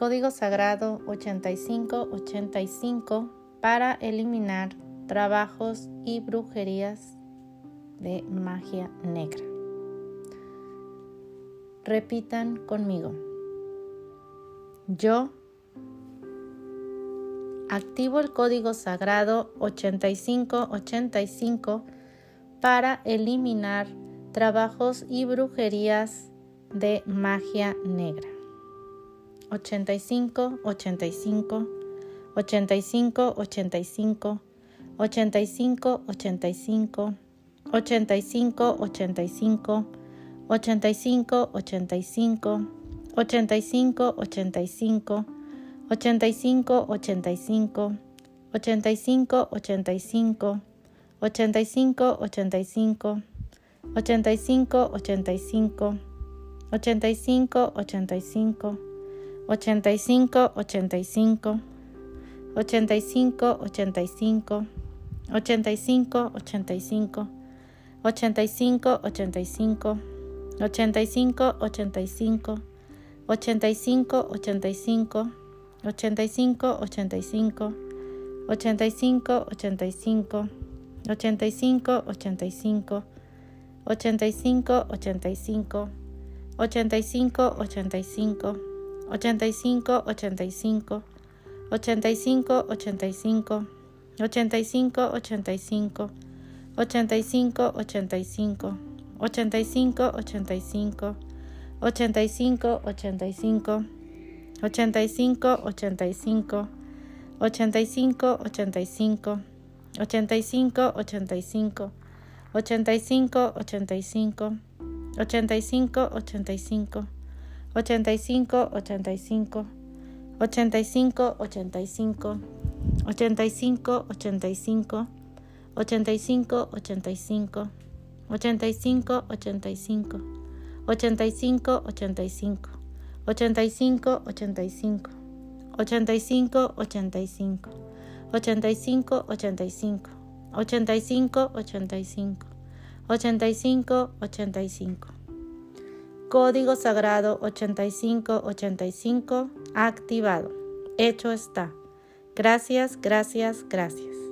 Código Sagrado 8585 para eliminar trabajos y brujerías de magia negra. Repitan conmigo. Yo activo el código sagrado 8585 para eliminar trabajos y brujerías de magia negra. 85, 85, 85, 85, 85, 85, 85, 85, 85, 85, 85, 85, 85, 85, 85, 85, 85, 85, 85, 85, 85, 85, 85, 85, 85, 85, 85, 85, 85, 85, 85, 85, 85, 85, 85, 85, 85, 85, 85, 85, 85, 85, 85, 85, 85, 85, 85, 85, 85, 85, 85, 85, 85, 85, 85, 85, 85, 85, 85, 85, 85, 85, 85, 85, 85, 85, 85, 85, 85, 85, 85, 85, 85, 85, 85, 85, 85, 85, 85, 85, 85, 85, 85, 85, 85, 85, 85, 85. Código Sagrado 8585 activado. Hecho está. Gracias, gracias, gracias.